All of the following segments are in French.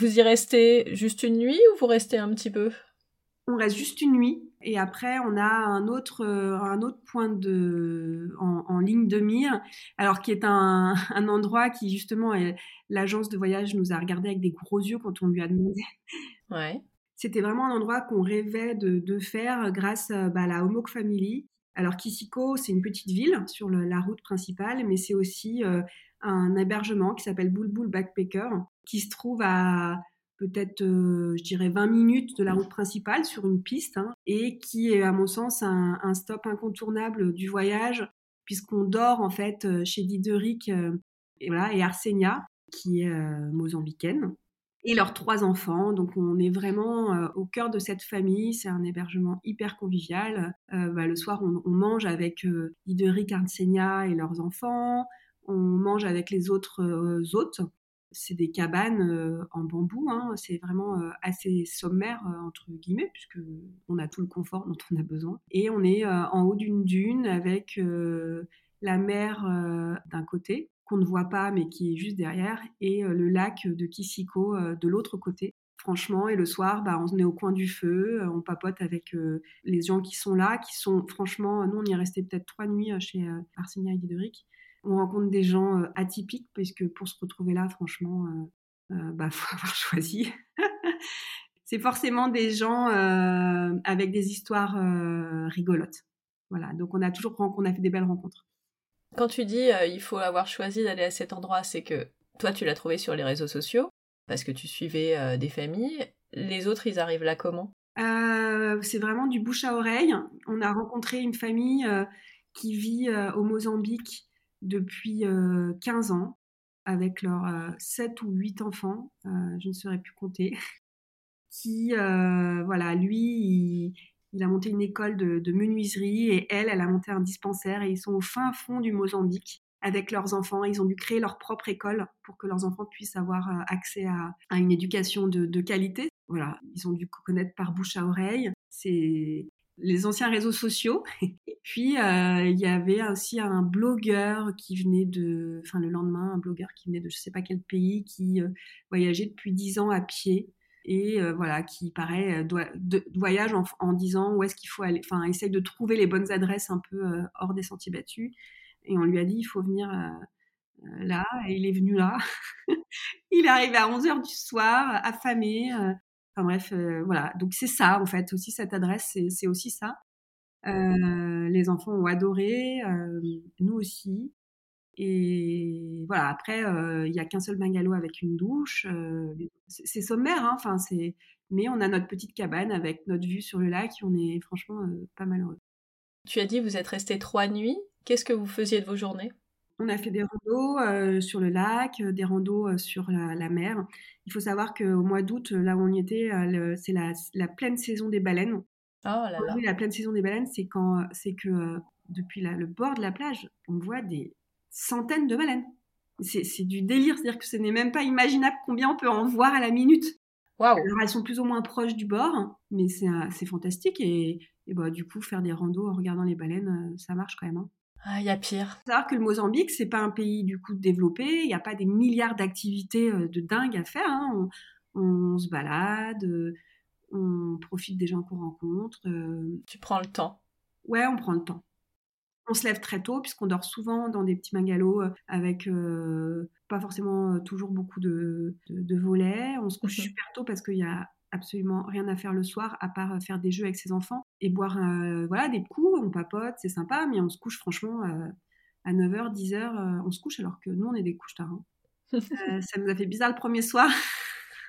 Vous y restez juste une nuit ou vous restez un petit peu? On reste juste une nuit et après on a un autre, euh, un autre point de, en, ligne de mire, alors qui est un, endroit qui justement l'agence de voyage nous a regardé avec des gros yeux quand on lui a demandé. Ouais. C'était vraiment un endroit qu'on rêvait de, faire grâce bah, à la Homoc Family. Alors Kisiko, c'est une petite ville sur la route principale, mais c'est aussi euh, un hébergement qui s'appelle Bulbul Backpacker, qui se trouve à peut-être, euh, je dirais, 20 minutes de la route principale sur une piste, hein, et qui est, à mon sens, un, stop incontournable du voyage, puisqu'on dort, en fait, euh, chez Diderik et, voilà, et Arsenia, qui est mozambicaine, et leurs trois enfants. Donc on est vraiment au cœur de cette famille. C'est un hébergement hyper convivial. Bah, le soir, on, mange avec Diderik, Arsenia et leurs enfants on mange avec les autres euh, hôtes. C'est des cabanes euh, en bambou, hein. c'est vraiment euh, assez sommaire entre guillemets puisque on a tout le confort dont on a besoin. Et on est en haut d'une dune avec la mer d'un côté qu'on ne voit pas mais qui est juste derrière et le lac de Kisiko de l'autre côté franchement. Et le soir, bah, on est au coin du feu, on papote avec les gens qui sont là, qui sont franchement, nous on y est resté peut-être trois nuits chez Arsenia et Guideric on rencontre des gens euh, atypiques, puisque pour se retrouver là, franchement, il euh, euh, bah, faut avoir choisi. c'est forcément des gens avec des histoires rigolotes. Voilà, donc on a toujours on a fait des belles rencontres. Quand tu dis il faut avoir choisi d'aller à cet endroit, c'est que toi tu l'as trouvé sur les réseaux sociaux parce que tu suivais des familles. Les autres, ils arrivent là comment? C'est vraiment du bouche à oreille. On a rencontré une famille qui vit au Mozambique depuis 15 ans avec leurs 7 ou 8 enfants, je ne saurais plus compter, qui, voilà, lui, a monté une école de, menuiserie et elle, elle a monté un dispensaire et ils sont au fin fond du Mozambique avec leurs enfants. Ils ont dû créer leur propre école pour que leurs enfants puissent avoir accès à, une éducation de, qualité. Voilà, ils ont dû connaître par bouche à oreille. C'est les anciens réseaux sociaux. Et puis, euh, il y avait aussi un blogueur qui venait de, enfin le lendemain, un blogueur qui venait de je sais pas quel pays, qui euh, voyageait depuis dix ans à pied et euh, voilà, qui paraît de, voyage en, disant où est-ce qu'il faut aller, enfin essaye de trouver les bonnes adresses un peu hors des sentiers battus. Et on lui a dit il faut venir là, et il est venu là. il est arrivé à 11h du soir, affamé, Enfin bref, euh, voilà. Donc c'est ça en fait aussi cette adresse, c'est aussi ça. Euh, les enfants ont adoré, euh, nous aussi. Et voilà. Après, il n'y a qu'un seul bungalow avec une douche. c'est sommaire, hein, enfin c'est. Mais on a notre petite cabane avec notre vue sur le lac. Et on est franchement pas malheureux. Tu as dit vous êtes resté trois nuits. Qu'est-ce que vous faisiez de vos journées? On a fait des randos euh, sur le lac, euh, des randos euh, sur la, mer. Il faut savoir qu'au mois d'août, là où on y était, c'est la, pleine saison des baleines. Oh là là. la pleine saison des baleines, c'est quand c'est que depuis le bord de la plage, on voit des centaines de baleines. C'est du délire, c'est-à-dire que ce n'est même pas imaginable combien on peut en voir à la minute. Waouh Alors elles sont plus ou moins proches du bord, mais c'est fantastique et, bah, du coup faire des randos en regardant les baleines, ça marche quand même. Hein. Ah, il y a pire. Faut savoir que le Mozambique, c'est pas un pays du coup développé. Il n'y a pas des milliards d'activités euh, de dingue à faire. Hein. On, se balade, euh, on profite des gens qu'on rencontre. Euh. Tu prends le temps. Ouais, on prend le temps. On se lève très tôt puisqu'on dort souvent dans des petits bungalows avec pas forcément toujours beaucoup de, volets. On se couche mmh super tôt parce qu'il y a absolument rien à faire le soir à part euh, faire des jeux avec ses enfants et boire euh, voilà des coups, on papote, c'est sympa, mais on se couche franchement euh, à 9h, 10h, on se couche alors que nous on est des couches tard. Hein. ça nous a fait bizarre le premier soir.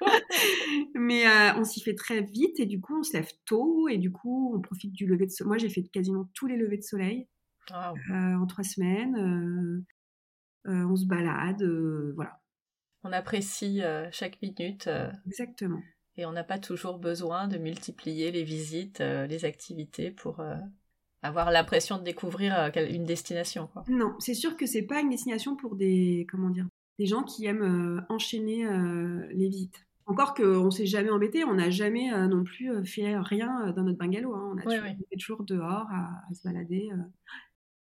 mais on s'y fait très vite et du coup on se lève tôt et du coup on profite du lever de soleil. Moi j'ai fait quasiment tous les levées de soleil en trois semaines. on se balade, voilà. On apprécie chaque minute. Exactement. Et on n'a pas toujours besoin de multiplier les visites, euh, les activités pour euh, avoir l'impression de découvrir euh, une destination. Quoi. Non, c'est sûr que c'est pas une destination pour des comment dire des gens qui aiment enchaîner les visites. Encore qu'on ne s'est jamais embêté, on n'a jamais non plus fait rien dans notre bungalow. Hein. On a toujours, dehors à, se balader.